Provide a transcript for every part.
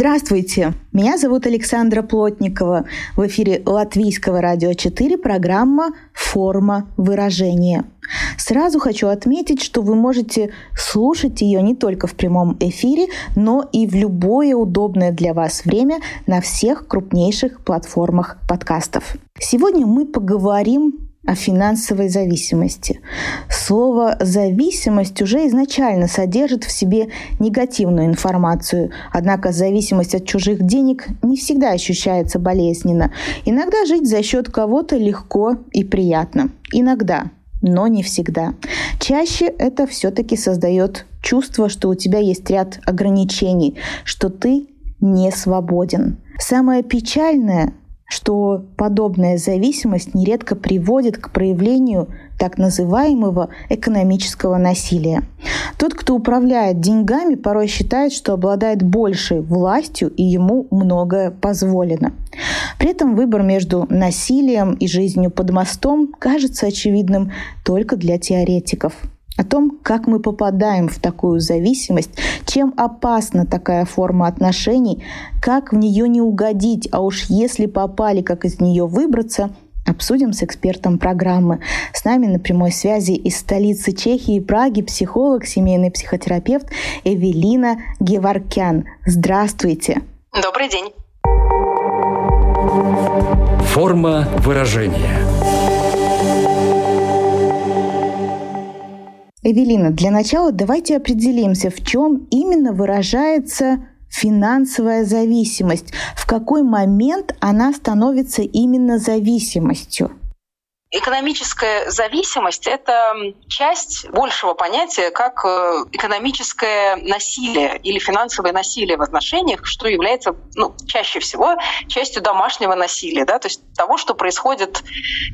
Здравствуйте, меня зовут Александра Плотникова. В эфире Латвийского радио 4 программа «Форма выражения». Сразу хочу отметить, что вы можете слушать ее не только в прямом эфире, но и в любое удобное для вас время на всех крупнейших платформах подкастов. Сегодня мы поговорим о финансовой зависимости. Слово «зависимость» уже изначально содержит в себе негативную информацию, однако зависимость от чужих денег не всегда ощущается болезненно. Иногда жить за счет кого-то легко и приятно. Иногда, но не всегда. Чаще это все-таки создает чувство, что у тебя есть ряд ограничений, что ты не свободен. Самое печальное что подобная зависимость нередко приводит к проявлению так называемого экономического насилия. Тот, кто управляет деньгами, порой считает, что обладает большей властью и ему многое позволено. При этом выбор между насилием и жизнью под мостом кажется очевидным только для теоретиков о том, как мы попадаем в такую зависимость, чем опасна такая форма отношений, как в нее не угодить, а уж если попали, как из нее выбраться, обсудим с экспертом программы. С нами на прямой связи из столицы Чехии, Праги, психолог, семейный психотерапевт Эвелина Геваркян. Здравствуйте. Добрый день. Форма выражения – Эвелина, для начала давайте определимся, в чем именно выражается финансовая зависимость, в какой момент она становится именно зависимостью. Экономическая зависимость — это часть большего понятия, как э, экономическое насилие или финансовое насилие в отношениях, что является ну, чаще всего частью домашнего насилия, да, то есть того, что происходит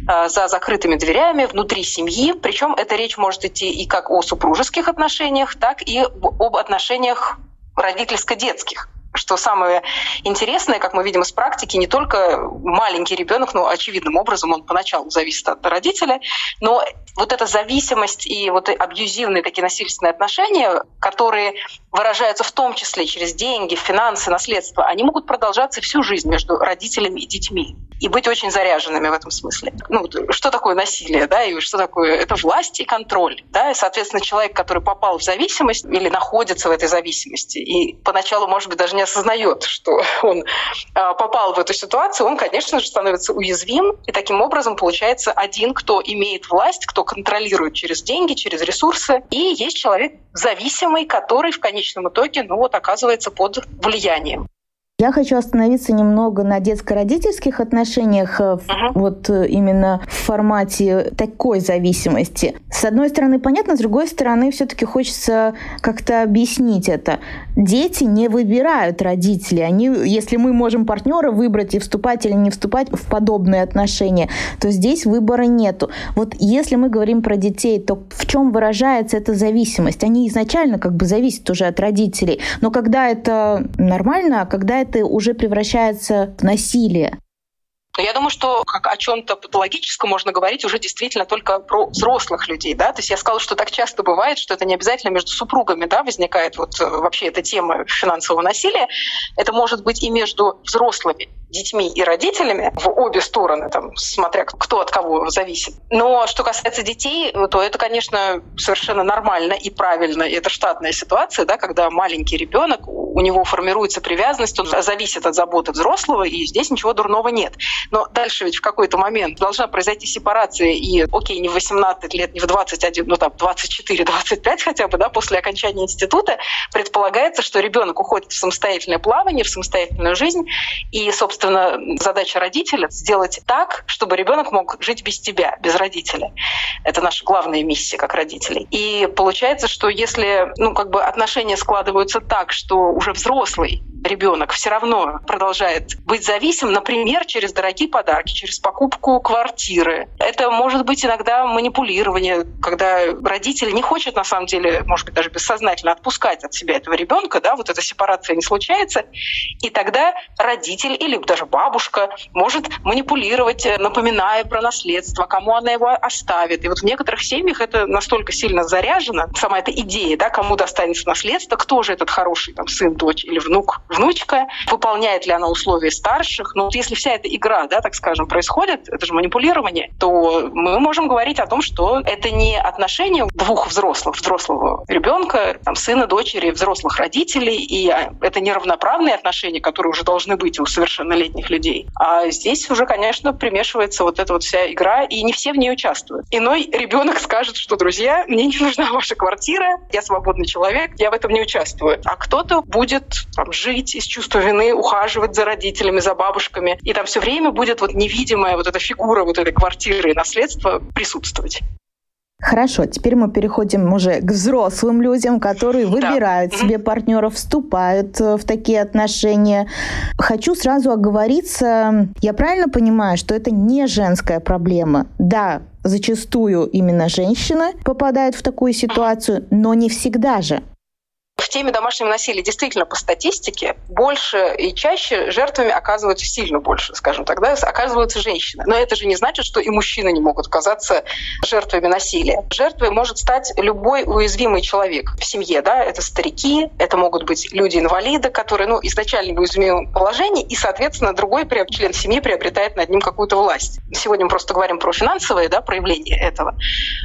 э, за закрытыми дверями внутри семьи. Причем эта речь может идти и как о супружеских отношениях, так и об отношениях родительско-детских что самое интересное, как мы видим из практики, не только маленький ребенок, ну, очевидным образом он поначалу зависит от родителя, но вот эта зависимость и вот абьюзивные такие насильственные отношения, которые выражаются в том числе через деньги, финансы, наследство, они могут продолжаться всю жизнь между родителями и детьми и быть очень заряженными в этом смысле. Ну, что такое насилие, да, и что такое? Это власть и контроль, да, и, соответственно, человек, который попал в зависимость или находится в этой зависимости, и поначалу, может быть, даже не осознает, что он а, попал в эту ситуацию, он, конечно же, становится уязвим, и таким образом получается один, кто имеет власть, кто контролирует через деньги, через ресурсы, и есть человек зависимый, который в конечном итоге, ну вот, оказывается под влиянием. Я хочу остановиться немного на детско-родительских отношениях, uh-huh. вот э, именно в формате такой зависимости. С одной стороны, понятно, с другой стороны, все-таки хочется как-то объяснить это. Дети не выбирают родителей. Они, если мы можем партнера выбрать и вступать или не вступать в подобные отношения, то здесь выбора нету. Вот если мы говорим про детей, то в чем выражается эта зависимость? Они изначально как бы зависят уже от родителей. Но когда это нормально, а когда это уже превращается в насилие. Я думаю, что как о чем-то патологическом можно говорить уже действительно только про взрослых людей. Да? То есть я сказала, что так часто бывает, что это не обязательно между супругами да, возникает вот э, вообще эта тема финансового насилия. Это может быть и между взрослыми детьми и родителями в обе стороны, там, смотря кто от кого зависит. Но что касается детей, то это, конечно, совершенно нормально и правильно. Это штатная ситуация, да, когда маленький ребенок, у него формируется привязанность, он зависит от заботы взрослого, и здесь ничего дурного нет. Но дальше ведь в какой-то момент должна произойти сепарация, и, окей, не в 18 лет, не в 21, ну там 24-25 хотя бы, да, после окончания института, предполагается, что ребенок уходит в самостоятельное плавание, в самостоятельную жизнь, и, собственно, собственно, задача родителя — сделать так, чтобы ребенок мог жить без тебя, без родителя. Это наша главная миссия как родителей. И получается, что если ну, как бы отношения складываются так, что уже взрослый ребенок все равно продолжает быть зависим, например, через дорогие подарки, через покупку квартиры. Это может быть иногда манипулирование, когда родитель не хочет на самом деле, может быть, даже бессознательно отпускать от себя этого ребенка, да, вот эта сепарация не случается, и тогда родитель или даже бабушка может манипулировать, напоминая про наследство, кому она его оставит. И вот в некоторых семьях это настолько сильно заряжено, сама эта идея, да, кому достанется наследство, кто же этот хороший там, сын, дочь или внук внучка, выполняет ли она условия старших. Но вот если вся эта игра, да, так скажем, происходит, это же манипулирование, то мы можем говорить о том, что это не отношения двух взрослых, взрослого ребенка, там, сына, дочери, взрослых родителей, и а, это неравноправные отношения, которые уже должны быть у совершеннолетних людей. А здесь уже, конечно, примешивается вот эта вот вся игра, и не все в ней участвуют. Иной ребенок скажет, что, друзья, мне не нужна ваша квартира, я свободный человек, я в этом не участвую. А кто-то будет там, жить жить из чувства вины, ухаживать за родителями, за бабушками. И там все время будет вот невидимая вот эта фигура вот этой квартиры и наследства присутствовать. Хорошо, теперь мы переходим уже к взрослым людям, которые выбирают да. себе партнеров, вступают э, в такие отношения. Хочу сразу оговориться, я правильно понимаю, что это не женская проблема? Да, зачастую именно женщина попадает в такую ситуацию, но не всегда же в теме домашнего насилия действительно по статистике больше и чаще жертвами оказываются сильно больше, скажем так, да, оказываются женщины. Но это же не значит, что и мужчины не могут оказаться жертвами насилия. Жертвой может стать любой уязвимый человек в семье. Да? Это старики, это могут быть люди-инвалиды, которые ну, изначально в уязвимом положении, и, соответственно, другой член семьи приобретает над ним какую-то власть. Сегодня мы просто говорим про финансовые да, проявления этого.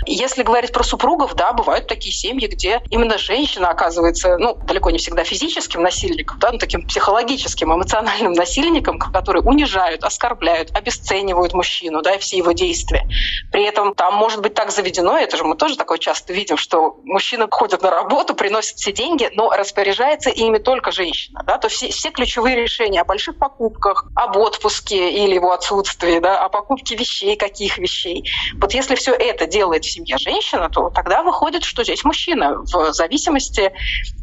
Если говорить про супругов, да, бывают такие семьи, где именно женщина оказывается является, ну, далеко не всегда физическим насильником, да, но таким психологическим, эмоциональным насильником, которые унижают, оскорбляют, обесценивают мужчину, да, и все его действия. При этом там может быть так заведено, это же мы тоже такое часто видим, что мужчина ходит на работу, приносит все деньги, но распоряжается ими только женщина. Да, то все, все ключевые решения о больших покупках, об отпуске или его отсутствии, да, о покупке вещей, каких вещей. Вот если все это делает в семье женщина, то тогда выходит, что здесь мужчина в зависимости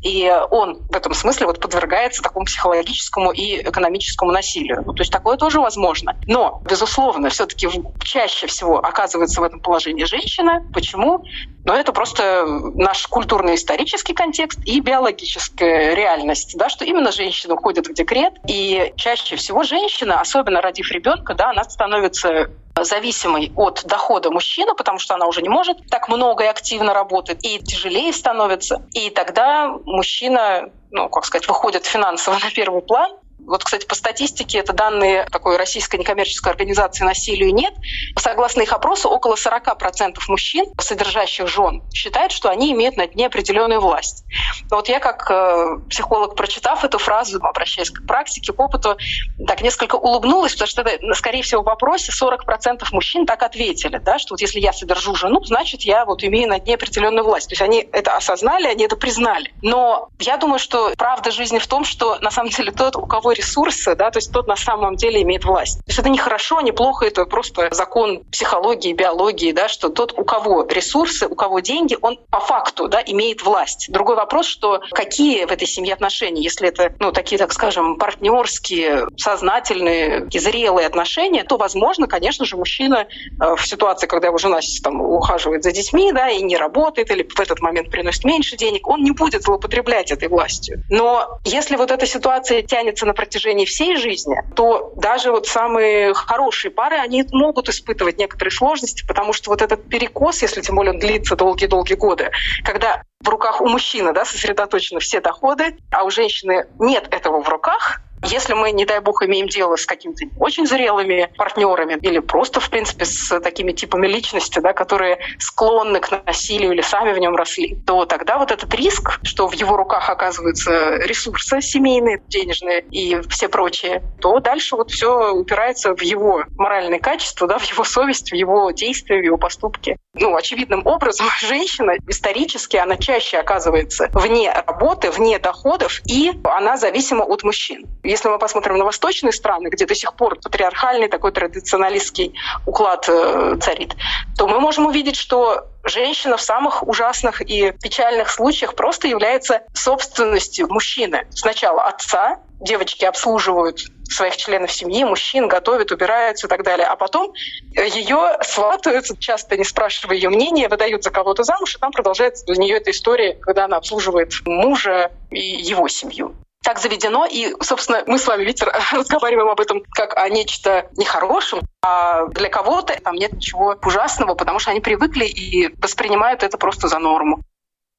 и он в этом смысле вот подвергается такому психологическому и экономическому насилию. Ну, то есть такое тоже возможно. Но, безусловно, все-таки чаще всего оказывается в этом положении женщина. Почему? Но это просто наш культурно-исторический контекст и биологическая реальность, да, что именно женщина уходит в декрет, и чаще всего женщина, особенно родив ребенка, да, она становится зависимой от дохода мужчины, потому что она уже не может так много и активно работать, и тяжелее становится. И тогда мужчина ну, как сказать, выходит финансово на первый план, вот, кстати, по статистике, это данные такой российской некоммерческой организации «Насилию нет». Согласно их опросу, около 40% мужчин, содержащих жен, считают, что они имеют над ней определенную власть. Но вот я как э, психолог, прочитав эту фразу, обращаясь к практике, к опыту, так несколько улыбнулась, потому что, это, скорее всего, в вопросе 40% мужчин так ответили, да, что вот если я содержу жену, значит, я вот имею над ней определенную власть. То есть они это осознали, они это признали. Но я думаю, что правда жизни в том, что на самом деле тот, у кого ресурсы, да, то есть тот на самом деле имеет власть. То есть это не хорошо, не плохо, это просто закон психологии, биологии, да, что тот, у кого ресурсы, у кого деньги, он по факту да, имеет власть. Другой вопрос, что какие в этой семье отношения, если это, ну, такие, так скажем, партнерские, сознательные, зрелые отношения, то, возможно, конечно же, мужчина э, в ситуации, когда его жена там, ухаживает за детьми, да, и не работает, или в этот момент приносит меньше денег, он не будет злоупотреблять этой властью. Но если вот эта ситуация тянется на протяжении всей жизни, то даже вот самые хорошие пары, они могут испытывать некоторые сложности, потому что вот этот перекос, если тем более он длится долгие-долгие годы, когда в руках у мужчины да, сосредоточены все доходы, а у женщины нет этого в руках, если мы, не дай бог, имеем дело с какими-то очень зрелыми партнерами или просто, в принципе, с такими типами личности, да, которые склонны к насилию или сами в нем росли, то тогда вот этот риск, что в его руках оказываются ресурсы семейные, денежные и все прочие, то дальше вот все упирается в его моральное качество, да, в его совесть, в его действия, в его поступки. Ну, очевидным образом женщина исторически, она чаще оказывается вне работы, вне доходов, и она зависима от мужчин. Если мы посмотрим на восточные страны, где до сих пор патриархальный такой традиционалистский уклад э, царит, то мы можем увидеть, что женщина в самых ужасных и печальных случаях просто является собственностью мужчины. Сначала отца, девочки обслуживают своих членов семьи, мужчин, готовят, убираются и так далее. А потом ее сватают, часто не спрашивая ее мнения, выдают за кого-то замуж, и там продолжается для нее эта история, когда она обслуживает мужа и его семью так заведено, и, собственно, мы с вами, видите, разговариваем об этом как о нечто нехорошем, а для кого-то там нет ничего ужасного, потому что они привыкли и воспринимают это просто за норму.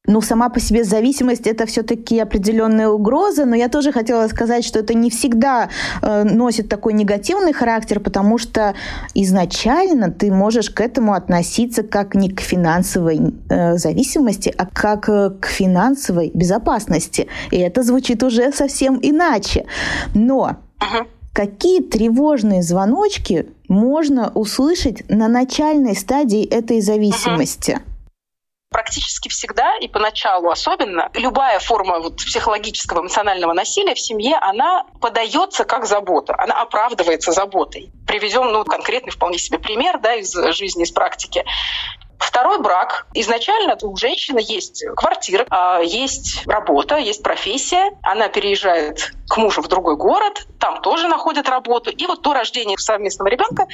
Ну, сама по себе зависимость это все-таки определенная угроза, но я тоже хотела сказать, что это не всегда э, носит такой негативный характер, потому что изначально ты можешь к этому относиться как не к финансовой э, зависимости, а как э, к финансовой безопасности. И это звучит уже совсем иначе. Но какие тревожные звоночки можно услышать на начальной стадии этой зависимости? Практически всегда и поначалу особенно любая форма вот психологического эмоционального насилия в семье, она подается как забота, она оправдывается заботой. Приведем ну, конкретный вполне себе пример да, из жизни, из практики. Второй брак. Изначально у женщины есть квартира, а, есть работа, есть профессия. Она переезжает к мужу в другой город, там тоже находит работу. И вот до рождения совместного ребенка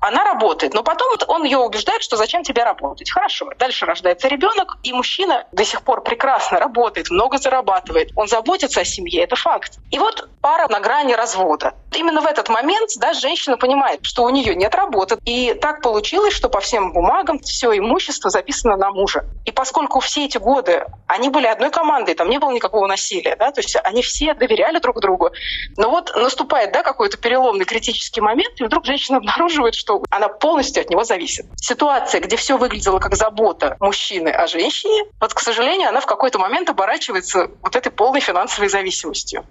она работает. Но потом вот он ее убеждает, что зачем тебе работать. Хорошо. Дальше рождается ребенок, и мужчина до сих пор прекрасно работает, много зарабатывает. Он заботится о семье, это факт. И вот пара на грани развода. Именно в этот момент да, женщина понимает, что у нее нет работы. И так получилось, что по всем бумагам все имущество записано на мужа. И поскольку все эти годы они были одной командой, там не было никакого насилия, да, то есть они все доверяли друг другу. Но вот наступает да, какой-то переломный критический момент, и вдруг женщина обнаруживает, что она полностью от него зависит. Ситуация, где все выглядело как забота мужчины о женщине, вот, к сожалению, она в какой-то момент оборачивается вот этой полной финансовой зависимостью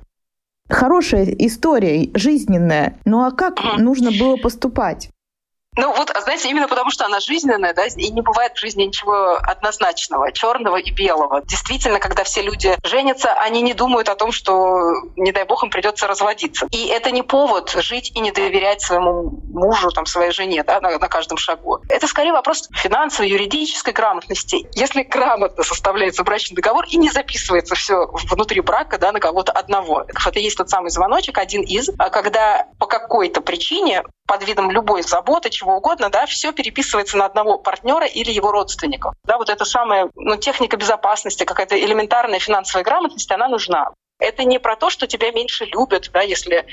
хорошая история, жизненная. Ну а как нужно было поступать? Ну вот, знаете, именно потому что она жизненная, да, и не бывает в жизни ничего однозначного, черного и белого. Действительно, когда все люди женятся, они не думают о том, что, не дай бог, им придется разводиться. И это не повод жить и не доверять своему мужу, там, своей жене, да, на, на каждом шагу. Это скорее вопрос финансовой, юридической грамотности. Если грамотно составляется брачный договор и не записывается все внутри брака, да, на кого-то одного. Это есть тот самый звоночек, один из, а когда по какой-то причине под видом любой заботы, чего угодно, да, все переписывается на одного партнера или его родственников. Да, вот эта самая ну, техника безопасности, какая-то элементарная финансовая грамотность, она нужна. Это не про то, что тебя меньше любят, да, если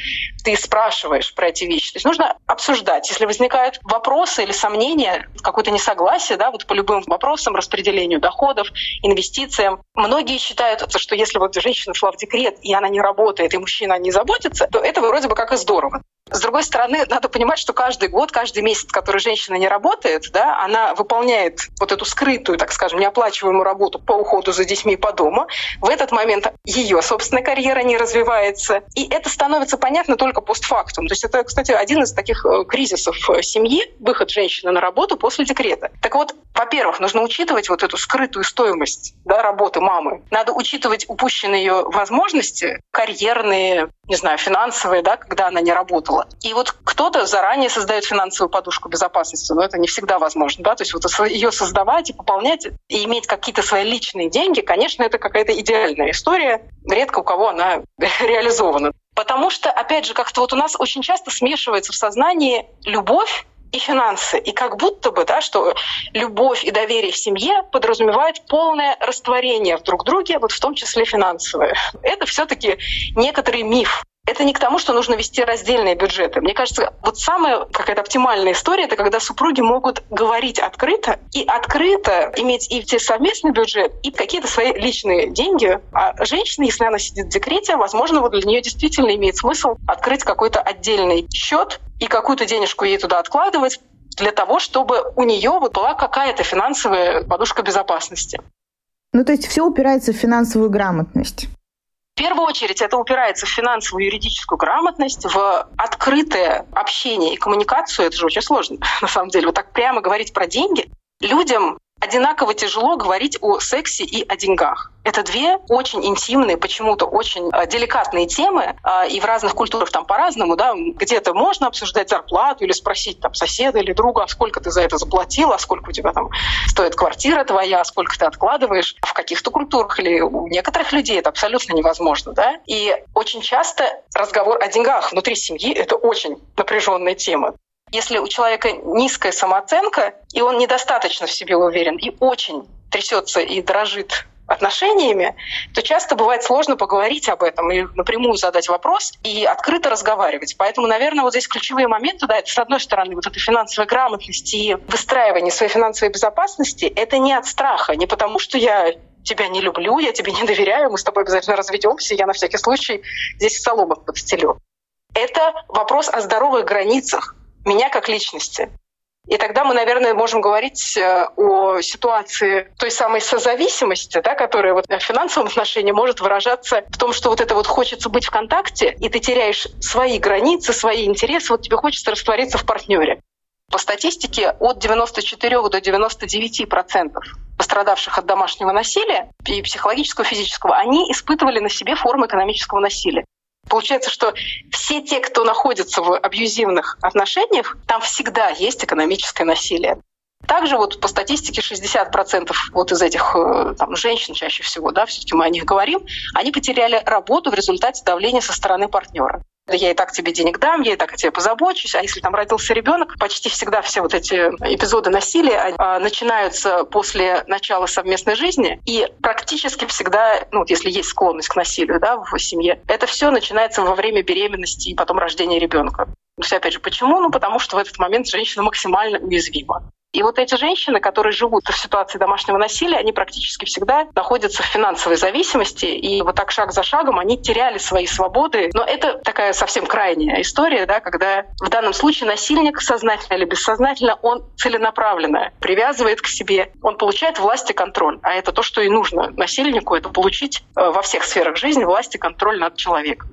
ты спрашиваешь про эти вещи. То есть нужно обсуждать. Если возникают вопросы или сомнения, какое-то несогласие да, вот по любым вопросам, распределению доходов, инвестициям, многие считают, что если вот женщина шла в декрет, и она не работает, и мужчина не заботится, то это вроде бы как и здорово. С другой стороны, надо понимать, что каждый год, каждый месяц, который женщина не работает, да, она выполняет вот эту скрытую, так скажем, неоплачиваемую работу по уходу за детьми по дому. В этот момент ее собственная карьера не развивается. И это становится понятно только постфактум. То есть это, кстати, один из таких э, кризисов э, семьи, выход женщины на работу после декрета. Так вот, во-первых, нужно учитывать вот эту скрытую стоимость да, работы мамы. Надо учитывать упущенные ее возможности, карьерные, не знаю, финансовые, да, когда она не работала. И вот кто-то заранее создает финансовую подушку безопасности, но это не всегда возможно, да, то есть вот ее создавать и пополнять и иметь какие-то свои личные деньги, конечно, это какая-то идеальная история, редко у кого она реализована. Потому что, опять же, как-то вот у нас очень часто смешивается в сознании любовь и финансы. И как будто бы, да, что любовь и доверие в семье подразумевают полное растворение в друг друге, вот в том числе финансовое. Это все таки некоторый миф. Это не к тому, что нужно вести раздельные бюджеты. Мне кажется, вот самая какая-то оптимальная история — это когда супруги могут говорить открыто и открыто иметь и совместный бюджет, и какие-то свои личные деньги. А женщина, если она сидит в декрете, возможно, вот для нее действительно имеет смысл открыть какой-то отдельный счет и какую-то денежку ей туда откладывать для того, чтобы у нее вот была какая-то финансовая подушка безопасности. Ну, то есть все упирается в финансовую грамотность. В первую очередь это упирается в финансовую юридическую грамотность, в открытое общение и коммуникацию. Это же очень сложно, на самом деле. Вот так прямо говорить про деньги, людям одинаково тяжело говорить о сексе и о деньгах. Это две очень интимные, почему-то очень э, деликатные темы, э, и в разных культурах там по-разному, да, где-то можно обсуждать зарплату или спросить там соседа или друга, а сколько ты за это заплатил, а сколько у тебя там стоит квартира твоя, а сколько ты откладываешь. В каких-то культурах или у некоторых людей это абсолютно невозможно, да. И очень часто разговор о деньгах внутри семьи — это очень напряженная тема. Если у человека низкая самооценка, и он недостаточно в себе уверен, и очень трясется и дрожит отношениями, то часто бывает сложно поговорить об этом и напрямую задать вопрос и открыто разговаривать. Поэтому, наверное, вот здесь ключевые моменты, да, это с одной стороны вот эта финансовая грамотность и выстраивание своей финансовой безопасности, это не от страха, не потому что я тебя не люблю, я тебе не доверяю, мы с тобой обязательно разведемся, я на всякий случай здесь соломок подстелю. Это вопрос о здоровых границах меня как личности. И тогда мы, наверное, можем говорить э, о ситуации той самой созависимости, да, которая вот в финансовом отношении может выражаться в том, что вот это вот хочется быть в контакте, и ты теряешь свои границы, свои интересы, вот тебе хочется раствориться в партнере. По статистике от 94 до 99 процентов пострадавших от домашнего насилия и психологического, и физического, они испытывали на себе формы экономического насилия. Получается, что все те, кто находится в абьюзивных отношениях, там всегда есть экономическое насилие. Также вот по статистике 60% вот из этих э, там, женщин чаще всего, да, все-таки мы о них говорим, они потеряли работу в результате давления со стороны партнера я и так тебе денег дам, я и так о тебе позабочусь. А если там родился ребенок, почти всегда все вот эти эпизоды насилия а, начинаются после начала совместной жизни. И практически всегда, ну если есть склонность к насилию да, в семье, это все начинается во время беременности и потом рождения ребенка. То есть, опять же, почему? Ну, потому что в этот момент женщина максимально уязвима. И вот эти женщины, которые живут в ситуации домашнего насилия, они практически всегда находятся в финансовой зависимости, и вот так шаг за шагом они теряли свои свободы. Но это такая совсем крайняя история, да, когда в данном случае насильник, сознательно или бессознательно, он целенаправленно привязывает к себе, он получает власть и контроль. А это то, что и нужно насильнику, это получить э, во всех сферах жизни власть и контроль над человеком.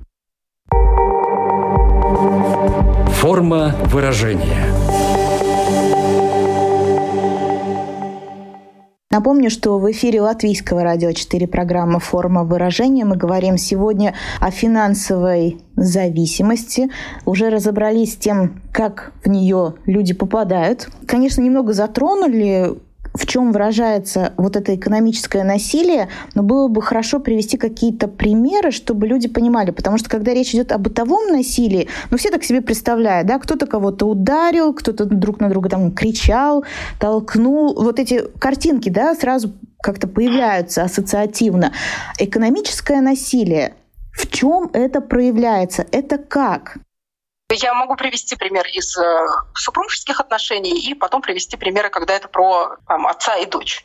Форма выражения – Напомню, что в эфире Латвийского радио 4 программа «Форма выражения». Мы говорим сегодня о финансовой зависимости. Уже разобрались с тем, как в нее люди попадают. Конечно, немного затронули в чем выражается вот это экономическое насилие, но было бы хорошо привести какие-то примеры, чтобы люди понимали, потому что когда речь идет о бытовом насилии, ну все так себе представляют, да, кто-то кого-то ударил, кто-то друг на друга там кричал, толкнул, вот эти картинки, да, сразу как-то появляются ассоциативно. Экономическое насилие, в чем это проявляется? Это как? Я могу привести пример из э, супружеских отношений и потом привести примеры, когда это про там, отца и дочь.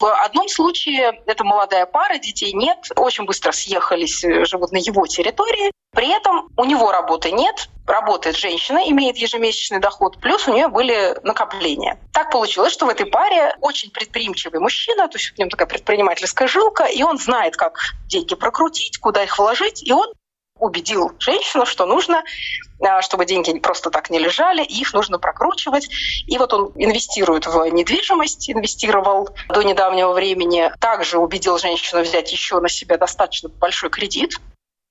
В одном случае это молодая пара, детей нет, очень быстро съехались, э, живут на его территории. При этом у него работы нет, работает женщина, имеет ежемесячный доход, плюс у нее были накопления. Так получилось, что в этой паре очень предприимчивый мужчина, то есть у него такая предпринимательская жилка, и он знает, как деньги прокрутить, куда их вложить, и он убедил женщину, что нужно, чтобы деньги просто так не лежали, их нужно прокручивать. И вот он инвестирует в недвижимость, инвестировал до недавнего времени. Также убедил женщину взять еще на себя достаточно большой кредит,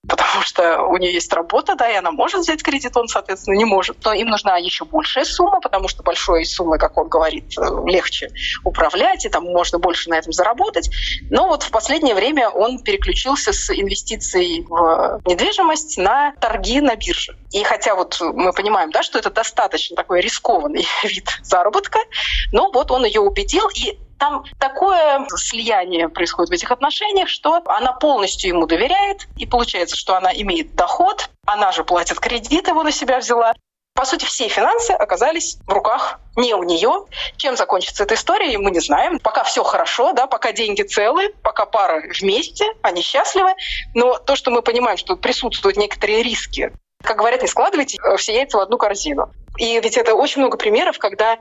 потому что у нее есть работа, да, и она может взять кредит, он, соответственно, не может. Но им нужна еще большая сумма, потому что большой суммой, как он говорит, э, легче управлять, и там можно больше на этом заработать. Но вот в последнее время он переключился с инвестиций в недвижимость на торги на бирже. И хотя вот мы понимаем, да, что это достаточно такой рискованный вид заработка, но вот он ее убедил, и там такое слияние происходит в этих отношениях, что она полностью ему доверяет, и получается, что она имеет доход, она же платит кредит, его на себя взяла. По сути, все финансы оказались в руках не у нее. Чем закончится эта история, мы не знаем. Пока все хорошо, да, пока деньги целы, пока пара вместе, они счастливы. Но то, что мы понимаем, что присутствуют некоторые риски, как говорят, не складывайте все яйца в одну корзину. И ведь это очень много примеров, когда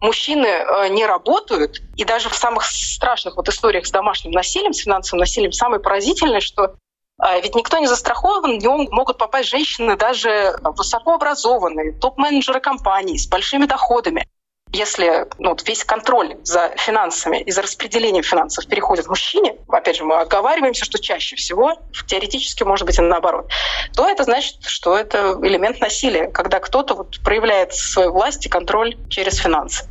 мужчины э, не работают, и даже в самых страшных вот историях с домашним насилием, с финансовым насилием, самое поразительное, что э, ведь никто не застрахован, в него могут попасть женщины даже высокообразованные, топ-менеджеры компаний с большими доходами. Если ну, весь контроль за финансами и за распределением финансов переходит мужчине, опять же, мы оговариваемся, что чаще всего, теоретически, может быть, и наоборот, то это значит, что это элемент насилия, когда кто-то вот проявляет свою власть и контроль через финансы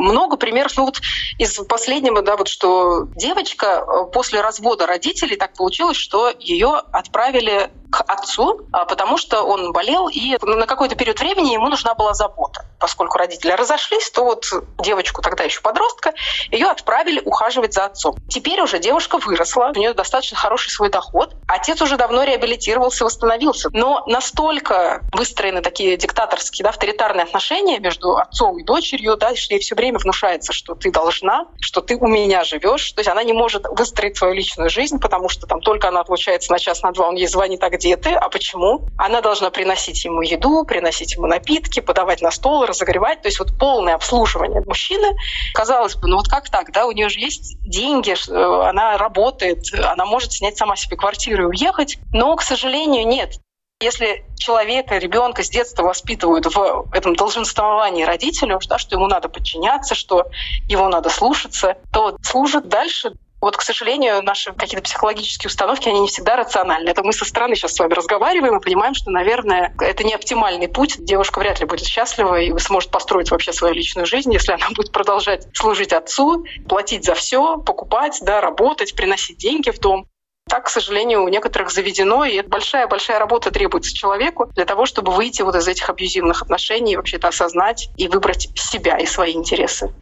много примеров. Ну вот из последнего, да, вот что девочка э, после развода родителей так получилось, что ее отправили к отцу, а, потому что он болел, и на какой-то период времени ему нужна была забота. Поскольку родители разошлись, то вот девочку, тогда еще подростка, ее отправили ухаживать за отцом. Теперь уже девушка выросла, у нее достаточно хороший свой доход. Отец уже давно реабилитировался, восстановился. Но настолько выстроены такие диктаторские, да, авторитарные отношения между отцом и дочерью, да, что ей все время внушается, что ты должна, что ты у меня живешь. То есть она не может выстроить свою личную жизнь, потому что там только она отлучается на час, на два, он ей звонит, а где ты, а почему? Она должна приносить ему еду, приносить ему напитки, подавать на стол, разогревать. То есть вот полное обслуживание мужчины. Казалось бы, ну вот как так, да, у нее же есть деньги, э, она работает, она может снять сама себе квартиру и уехать, но, к сожалению, нет. Если человека, ребенка с детства воспитывают в этом долженствовании родителю, да, что ему надо подчиняться, что его надо слушаться, то служит дальше вот, к сожалению, наши какие-то психологические установки, они не всегда рациональны. Это мы со стороны сейчас с вами разговариваем и понимаем, что, наверное, это не оптимальный путь. Девушка вряд ли будет счастлива и сможет построить вообще свою личную жизнь, если она будет продолжать служить отцу, платить за все, покупать, да, работать, приносить деньги в дом. Так, к сожалению, у некоторых заведено, и большая-большая работа требуется человеку для того, чтобы выйти вот из этих абьюзивных отношений, вообще это осознать и выбрать себя и свои интересы.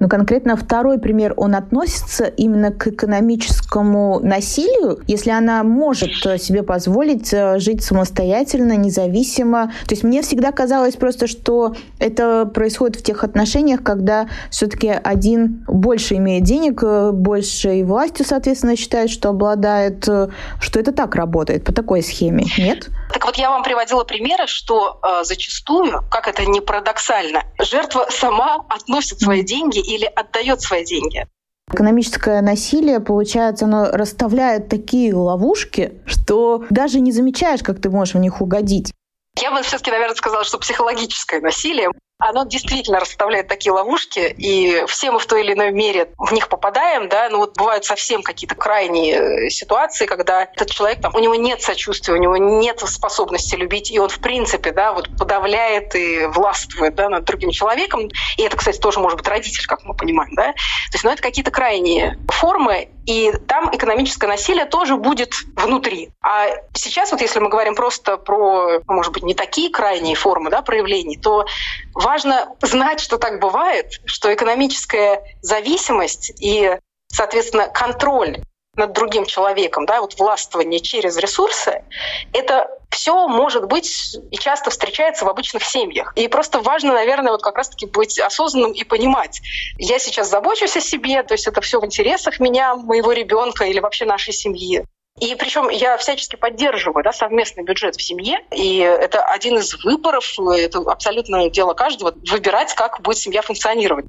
Но конкретно второй пример, он относится именно к экономическому насилию, если она может себе позволить э, жить самостоятельно, независимо. То есть мне всегда казалось просто, что это происходит в тех отношениях, когда все-таки один больше имеет денег, э, больше и властью, соответственно, считает, что обладает, э, что это так работает, по такой схеме, нет? Так вот, я вам приводила примеры, что э, зачастую, как это не парадоксально, жертва сама относит свои деньги или отдает свои деньги. Экономическое насилие, получается, оно расставляет такие ловушки, что даже не замечаешь, как ты можешь в них угодить. Я бы все-таки, наверное, сказала, что психологическое насилие оно действительно расставляет такие ловушки, и все мы в той или иной мере в них попадаем, да, но вот бывают совсем какие-то крайние э, ситуации, когда этот человек, там, у него нет сочувствия, у него нет способности любить, и он, в принципе, да, вот подавляет и властвует, да, над другим человеком, и это, кстати, тоже может быть родитель, как мы понимаем, да, то есть, ну, это какие-то крайние формы, и там экономическое насилие тоже будет внутри. А сейчас вот если мы говорим просто про, может быть, не такие крайние формы да, проявлений, то важно знать, что так бывает, что экономическая зависимость и, соответственно, контроль над другим человеком, да, вот властвование через ресурсы, это все может быть и часто встречается в обычных семьях. И просто важно, наверное, вот как раз-таки быть осознанным и понимать, я сейчас забочусь о себе, то есть это все в интересах меня, моего ребенка или вообще нашей семьи. И причем я всячески поддерживаю да, совместный бюджет в семье, и это один из выборов, это абсолютно дело каждого, выбирать, как будет семья функционировать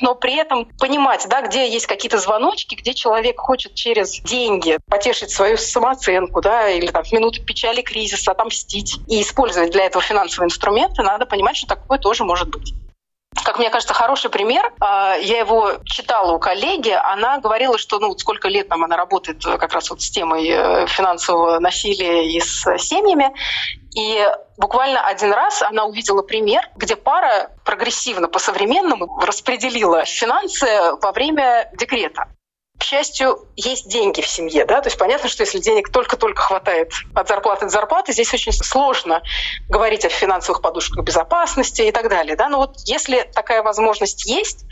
но при этом понимать, да, где есть какие-то звоночки, где человек хочет через деньги потешить свою самооценку, да, или там в минуту печали, кризиса отомстить и использовать для этого финансовые инструменты, надо понимать, что такое тоже может быть как мне кажется, хороший пример. А, я его читала у коллеги. Она говорила, что ну, сколько лет там она работает как раз вот с темой э, финансового насилия и с семьями. И буквально один раз она увидела пример, где пара прогрессивно по-современному распределила финансы во время декрета к счастью, есть деньги в семье, да, то есть понятно, что если денег только-только хватает от зарплаты до зарплаты, здесь очень сложно говорить о финансовых подушках безопасности и так далее, да, но вот если такая возможность есть,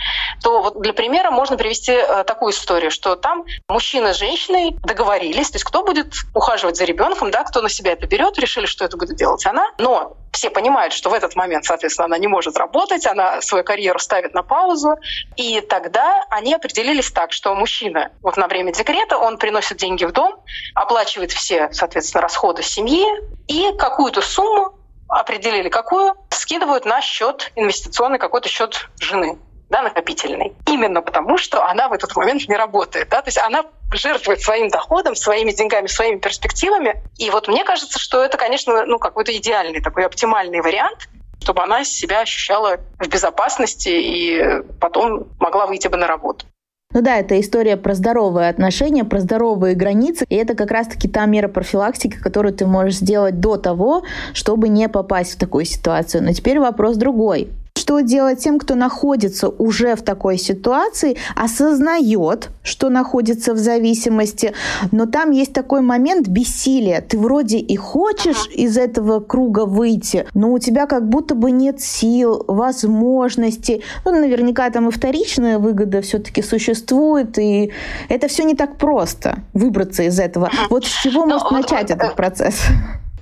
то вот для примера можно привести э, такую историю, что там мужчина с женщиной договорились, то есть кто будет ухаживать за ребенком, да, кто на себя это берет, решили, что это будет делать она, но все понимают, что в этот момент, соответственно, она не может работать, она свою карьеру ставит на паузу, и тогда они определились так, что мужчина вот на время декрета, он приносит деньги в дом, оплачивает все, соответственно, расходы семьи, и какую-то сумму определили какую, скидывают на счет инвестиционный какой-то счет жены да, накопительный. Именно потому, что она в этот момент не работает. Да? То есть она жертвует своим доходом, своими деньгами, своими перспективами. И вот мне кажется, что это, конечно, ну, какой-то идеальный такой оптимальный вариант. чтобы она себя ощущала в безопасности и потом могла выйти бы на работу. Ну да, это история про здоровые отношения, про здоровые границы. И это как раз-таки та мера профилактики, которую ты можешь сделать до того, чтобы не попасть в такую ситуацию. Но теперь вопрос другой что делать тем, кто находится уже в такой ситуации, осознает, что находится в зависимости, но там есть такой момент бессилия. Ты вроде и хочешь из этого круга выйти, но у тебя как будто бы нет сил, возможностей. Ну, наверняка там и вторичная выгода все-таки существует, и это все не так просто выбраться из этого. Вот с чего может начать этот процесс?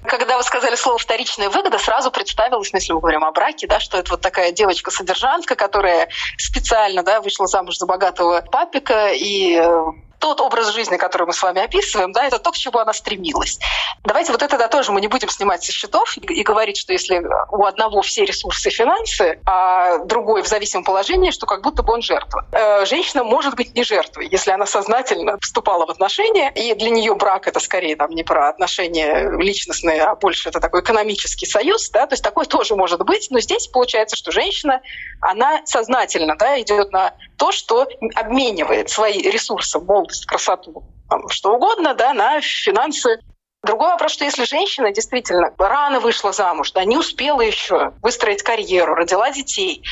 Когда вы сказали слово «вторичная выгода», сразу представилось, ну, если мы говорим о браке, да, что это вот такая девочка-содержанка, которая специально да, вышла замуж за богатого папика и э, тот образ жизни, который мы с вами описываем, да, это то, к чему она стремилась. Давайте вот это да, тоже мы не будем снимать со счетов и, и говорить, что если у одного все ресурсы и финансы, а другой в зависимом положении, что как будто бы он жертва. Э, женщина может быть не жертвой, если она сознательно вступала в отношения, и для нее брак это скорее там, не про отношения личностные, а больше это такой экономический союз, да, то есть такое тоже может быть, но здесь получается, что женщина, она сознательно да, идет на то, что обменивает свои ресурсы, молодость, красоту, что угодно, да, на финансы. Другой вопрос, что если женщина действительно рано вышла замуж, да, не успела еще выстроить карьеру, родила детей,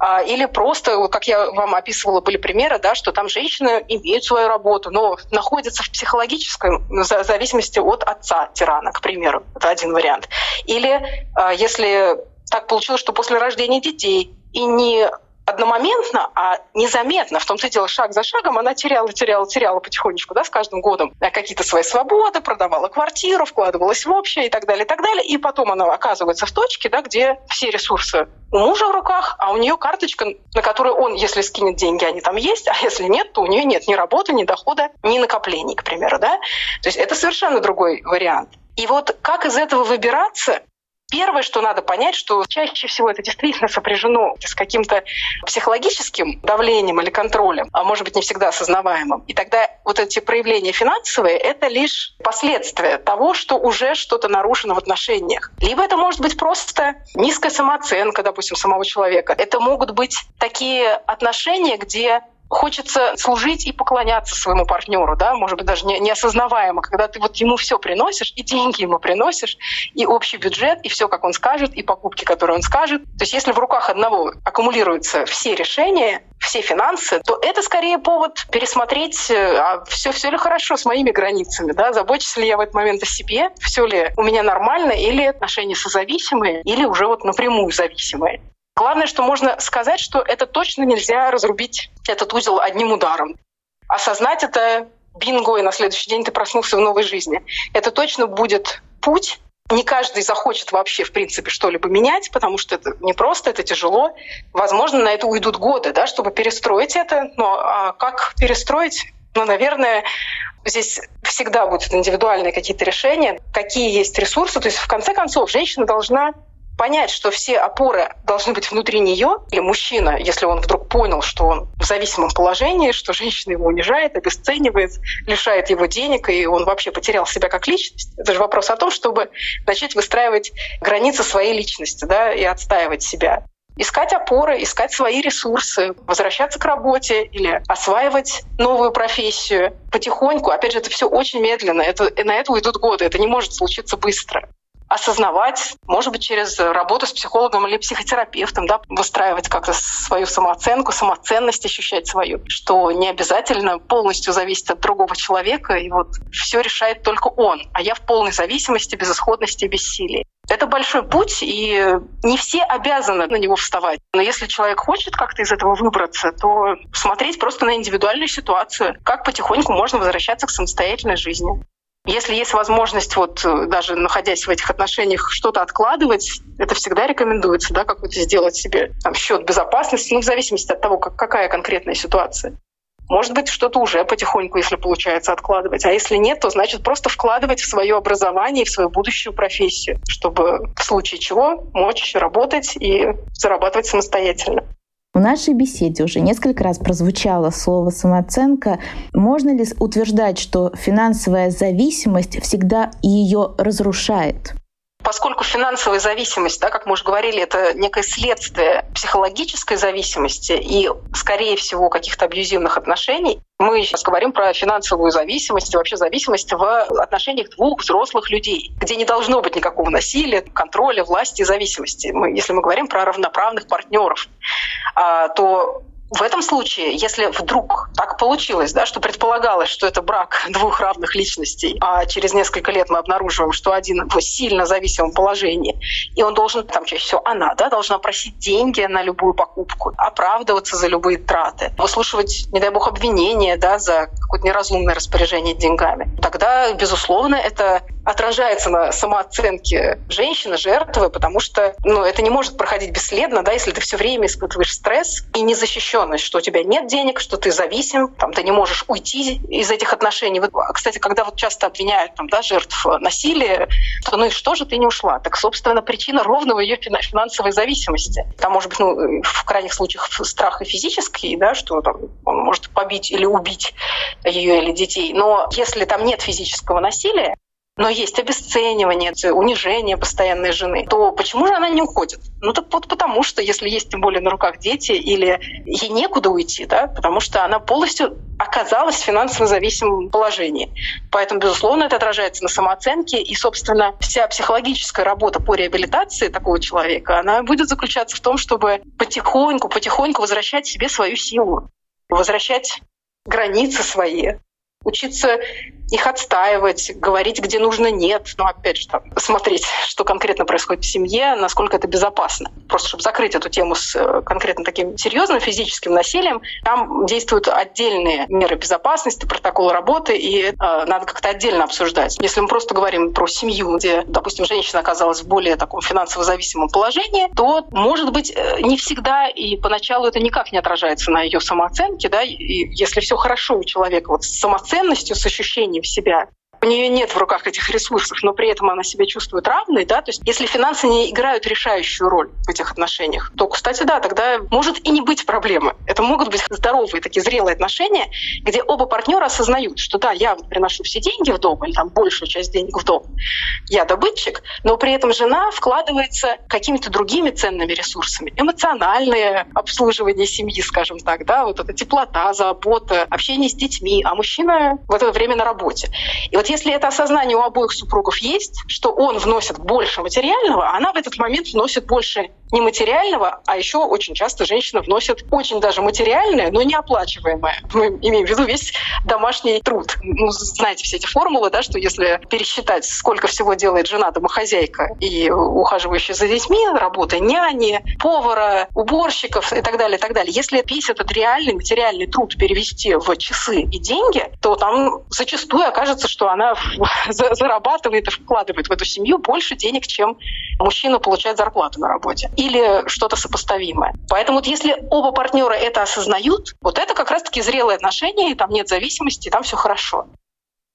а, или просто, как я вам описывала, были примеры, да, что там женщины имеют свою работу, но находятся в психологической зависимости от отца тирана, к примеру. Это один вариант. Или а, если так получилось, что после рождения детей и не одномоментно, а незаметно, в том-то и дело, шаг за шагом, она теряла, теряла, теряла потихонечку, да, с каждым годом какие-то свои свободы, продавала квартиру, вкладывалась в общее и так далее, и так далее. И потом она оказывается в точке, да, где все ресурсы у мужа в руках, а у нее карточка, на которую он, если скинет деньги, они там есть, а если нет, то у нее нет ни работы, ни дохода, ни накоплений, к примеру, да. То есть это совершенно другой вариант. И вот как из этого выбираться, Первое, что надо понять, что чаще всего это действительно сопряжено с каким-то психологическим давлением или контролем, а может быть не всегда осознаваемым. И тогда вот эти проявления финансовые — это лишь последствия того, что уже что-то нарушено в отношениях. Либо это может быть просто низкая самооценка, допустим, самого человека. Это могут быть такие отношения, где хочется служить и поклоняться своему партнеру, да, может быть, даже не, неосознаваемо, когда ты вот ему все приносишь, и деньги ему приносишь, и общий бюджет, и все, как он скажет, и покупки, которые он скажет. То есть если в руках одного аккумулируются все решения, все финансы, то это скорее повод пересмотреть, э, а все, все ли хорошо с моими границами, да, забочусь ли я в этот момент о себе, все ли у меня нормально, или отношения созависимые, или уже вот напрямую зависимые. Главное, что можно сказать, что это точно нельзя разрубить этот узел одним ударом. Осознать это бинго, и на следующий день ты проснулся в новой жизни. Это точно будет путь. Не каждый захочет вообще, в принципе, что-либо менять, потому что это не просто, это тяжело. Возможно, на это уйдут годы, да, чтобы перестроить это. Но а как перестроить? Ну, наверное, здесь всегда будут индивидуальные какие-то решения, какие есть ресурсы. То есть, в конце концов, женщина должна понять, что все опоры должны быть внутри нее, или мужчина, если он вдруг понял, что он в зависимом положении, что женщина его унижает, обесценивает, лишает его денег, и он вообще потерял себя как личность. Это же вопрос о том, чтобы начать выстраивать границы своей личности да, и отстаивать себя искать опоры, искать свои ресурсы, возвращаться к работе или осваивать новую профессию потихоньку. Опять же, это все очень медленно, это, на это уйдут годы, это не может случиться быстро осознавать, может быть, через работу с психологом или психотерапевтом, да, выстраивать как-то свою самооценку, самоценность ощущать свою, что не обязательно полностью зависеть от другого человека, и вот все решает только он, а я в полной зависимости, безысходности и бессилии. Это большой путь, и не все обязаны на него вставать. Но если человек хочет как-то из этого выбраться, то смотреть просто на индивидуальную ситуацию, как потихоньку можно возвращаться к самостоятельной жизни. Если есть возможность, вот э, даже находясь в этих отношениях, что-то откладывать, это всегда рекомендуется, да, какой-то сделать себе там, счет безопасности, ну, в зависимости от того, как, какая конкретная ситуация. Может быть, что-то уже потихоньку, если получается, откладывать. А если нет, то значит просто вкладывать в свое образование и в свою будущую профессию, чтобы в случае чего мочь работать и зарабатывать самостоятельно. В нашей беседе уже несколько раз прозвучало слово самооценка. Можно ли утверждать, что финансовая зависимость всегда ее разрушает? Поскольку финансовая зависимость, да, как мы уже говорили, это некое следствие психологической зависимости и, скорее всего, каких-то абьюзивных отношений, мы сейчас говорим про финансовую зависимость и вообще зависимость в отношениях двух взрослых людей, где не должно быть никакого насилия, контроля, власти и зависимости. Мы, если мы говорим про равноправных партнеров, а, то в этом случае, если вдруг так получилось, да, что предполагалось, что это брак двух равных личностей, а через несколько лет мы обнаруживаем, что один в сильно зависимом положении, и он должен, там чаще всего она, да, должна просить деньги на любую покупку, оправдываться за любые траты, выслушивать, не дай бог, обвинения да, за какое-то неразумное распоряжение деньгами, тогда, безусловно, это отражается на самооценке женщины, жертвы, потому что ну, это не может проходить бесследно, да, если ты все время испытываешь стресс и не защищен защищенность, что у тебя нет денег, что ты зависим, там, ты не можешь уйти из этих отношений. Вот, кстати, когда вот часто обвиняют там, да, жертв насилия, то ну и что же ты не ушла? Так, собственно, причина ровно в ее финансовой зависимости. Там, может быть, ну, в крайних случаях страх и физический, да, что там, он может побить или убить ее или детей. Но если там нет физического насилия, но есть обесценивание, унижение постоянной жены, то почему же она не уходит? Ну так вот потому, что если есть тем более на руках дети или ей некуда уйти, да, потому что она полностью оказалась в финансово зависимом положении. Поэтому, безусловно, это отражается на самооценке, и, собственно, вся психологическая работа по реабилитации такого человека, она будет заключаться в том, чтобы потихоньку, потихоньку возвращать себе свою силу, возвращать границы свои, учиться их отстаивать, говорить, где нужно нет. Но опять же, там, смотреть, что конкретно происходит в семье, насколько это безопасно. Просто чтобы закрыть эту тему с э, конкретно таким серьезным физическим насилием, там действуют отдельные меры безопасности, протоколы работы, и э, надо как-то отдельно обсуждать. Если мы просто говорим про семью, где, допустим, женщина оказалась в более таком финансово зависимом положении, то, может быть, э, не всегда и поначалу это никак не отражается на ее самооценке, да, и если все хорошо у человека вот с самоценностью, с ощущением себя у нее нет в руках этих ресурсов, но при этом она себя чувствует равной, да, то есть если финансы не играют решающую роль в этих отношениях, то, кстати, да, тогда может и не быть проблемы. Это могут быть здоровые такие зрелые отношения, где оба партнера осознают, что да, я приношу все деньги в дом или там большую часть денег в дом, я добытчик, но при этом жена вкладывается какими-то другими ценными ресурсами, эмоциональное обслуживание семьи, скажем так, да, вот эта теплота, забота, общение с детьми, а мужчина в это время на работе. И вот если это осознание у обоих супругов есть, что он вносит больше материального, она в этот момент вносит больше нематериального, а еще очень часто женщина вносит очень даже материальное, но не оплачиваемое. Мы имеем в виду весь домашний труд. Ну, знаете все эти формулы, да, что если пересчитать, сколько всего делает жена домохозяйка и ухаживающая за детьми, работа няни, повара, уборщиков и так далее, и так далее. Если весь этот реальный материальный труд перевести в часы и деньги, то там зачастую окажется, что она зарабатывает и вкладывает в эту семью больше денег, чем мужчина получает зарплату на работе или что-то сопоставимое. Поэтому вот если оба партнера это осознают, вот это как раз-таки зрелые отношения, и там нет зависимости, и там все хорошо.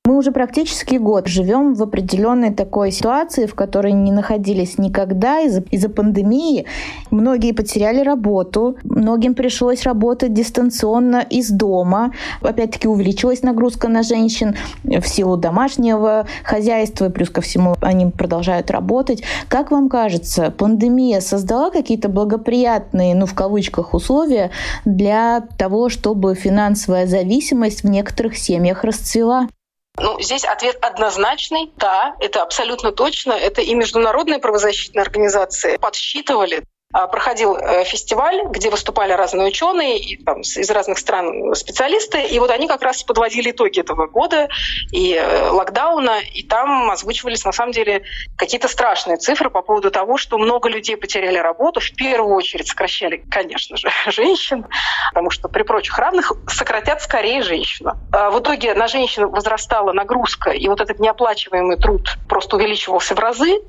Мы уже практически год живем в определенной такой ситуации, в которой не находились никогда из-за из пандемии. Многие потеряли работу, многим пришлось работать дистанционно из дома. Опять-таки увеличилась нагрузка на женщин в силу домашнего хозяйства, плюс ко всему они продолжают работать. Как вам кажется, пандемия создала какие-то благоприятные, ну в кавычках, условия для того, чтобы финансовая зависимость в некоторых семьях расцвела? Ну, здесь ответ однозначный. Да, это абсолютно точно. Это и международные правозащитные организации подсчитывали проходил э, фестиваль, где выступали разные ученые и, там, из разных стран специалисты, и вот они как раз подводили итоги этого года и э, локдауна, и там озвучивались на самом деле какие-то страшные цифры по поводу того, что много людей потеряли работу, в первую очередь сокращали, конечно же, женщин, потому что при прочих равных сократят скорее женщину. А в итоге на женщину возрастала нагрузка, и вот этот неоплачиваемый труд просто увеличивался в разы,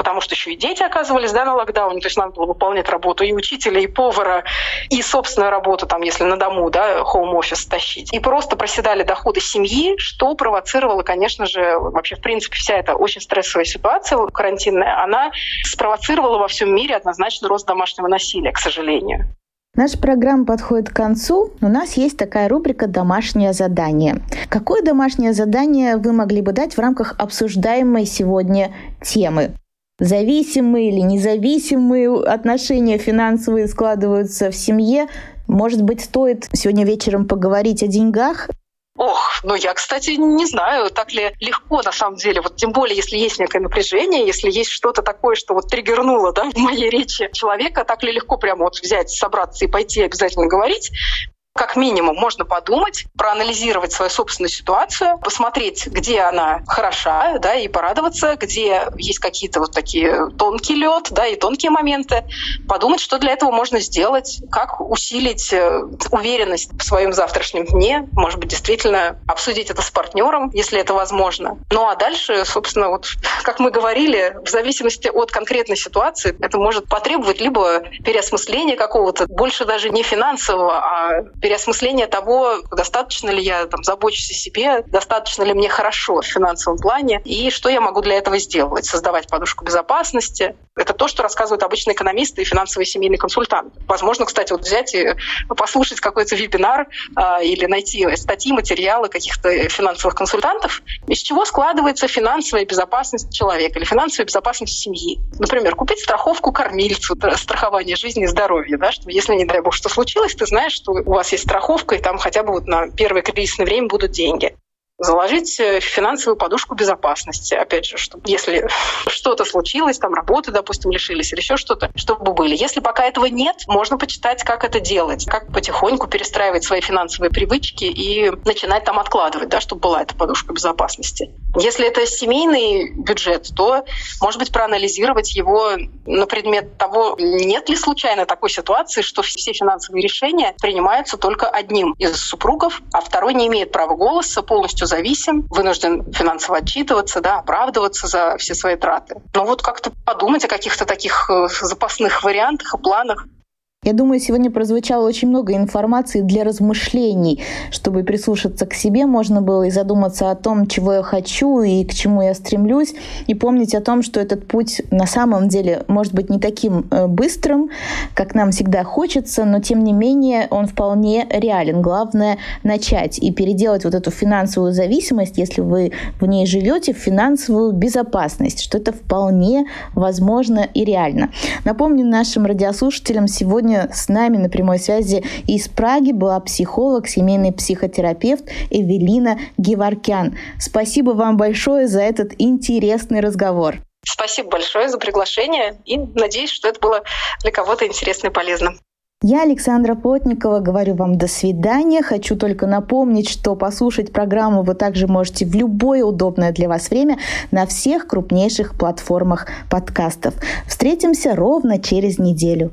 потому что еще и дети оказывались да, на локдауне, то есть надо было выполнять работу и учителя, и повара, и собственную работу, там, если на дому, да, хоум-офис тащить. И просто проседали доходы семьи, что провоцировало, конечно же, вообще, в принципе, вся эта очень стрессовая ситуация карантинная, она спровоцировала во всем мире однозначно рост домашнего насилия, к сожалению. Наша программа подходит к концу. У нас есть такая рубрика «Домашнее задание». Какое домашнее задание вы могли бы дать в рамках обсуждаемой сегодня темы? Зависимые или независимые отношения финансовые складываются в семье. Может быть, стоит сегодня вечером поговорить о деньгах? Ох, ну я, кстати, не знаю, так ли легко на самом деле. Вот тем более, если есть некое напряжение, если есть что-то такое, что вот триггернуло да, в моей речи человека, так ли легко прямо вот взять, собраться и пойти обязательно говорить как минимум можно подумать, проанализировать свою собственную ситуацию, посмотреть, где она хороша, да, и порадоваться, где есть какие-то вот такие тонкий лед, да, и тонкие моменты, подумать, что для этого можно сделать, как усилить э, уверенность в своем завтрашнем дне, может быть, действительно обсудить это с партнером, если это возможно. Ну а дальше, собственно, вот как мы говорили, в зависимости от конкретной ситуации, это может потребовать либо переосмысления какого-то, больше даже не финансового, а переосмысление того, достаточно ли я там, забочусь о себе, достаточно ли мне хорошо в финансовом плане, и что я могу для этого сделать. Создавать подушку безопасности. Это то, что рассказывают обычные экономисты и финансовые семейные консультанты. Возможно, кстати, вот взять и послушать какой-то вебинар э, или найти статьи, материалы каких-то финансовых консультантов, из чего складывается финансовая безопасность человека или финансовая безопасность семьи. Например, купить страховку кормильцу, страхование жизни и здоровья, да, что если, не дай бог, что случилось, ты знаешь, что у вас есть страховка, и там хотя бы вот на первое кризисное время будут деньги заложить э, финансовую подушку безопасности. Опять же, чтобы если что-то случилось, там работы, допустим, лишились или еще что-то, чтобы были. Если пока этого нет, можно почитать, как это делать, как потихоньку перестраивать свои финансовые привычки и начинать там откладывать, да, чтобы была эта подушка безопасности. Если это семейный бюджет, то, может быть, проанализировать его на предмет того, нет ли случайно такой ситуации, что все финансовые решения принимаются только одним из супругов, а второй не имеет права голоса, полностью зависим, вынужден финансово отчитываться, да, оправдываться за все свои траты. Но вот как-то подумать о каких-то таких э, запасных вариантах и планах. Я думаю, сегодня прозвучало очень много информации для размышлений, чтобы прислушаться к себе, можно было и задуматься о том, чего я хочу и к чему я стремлюсь, и помнить о том, что этот путь на самом деле может быть не таким э, быстрым, как нам всегда хочется, но тем не менее он вполне реален. Главное начать и переделать вот эту финансовую зависимость, если вы в ней живете, в финансовую безопасность, что это вполне возможно и реально. Напомню нашим радиослушателям сегодня Сегодня с нами на прямой связи из Праги была психолог, семейный психотерапевт Эвелина Геворкян. Спасибо вам большое за этот интересный разговор. Спасибо большое за приглашение и надеюсь, что это было для кого-то интересно и полезно. Я, Александра Плотникова, говорю вам до свидания. Хочу только напомнить, что послушать программу вы также можете в любое удобное для вас время на всех крупнейших платформах подкастов. Встретимся ровно через неделю.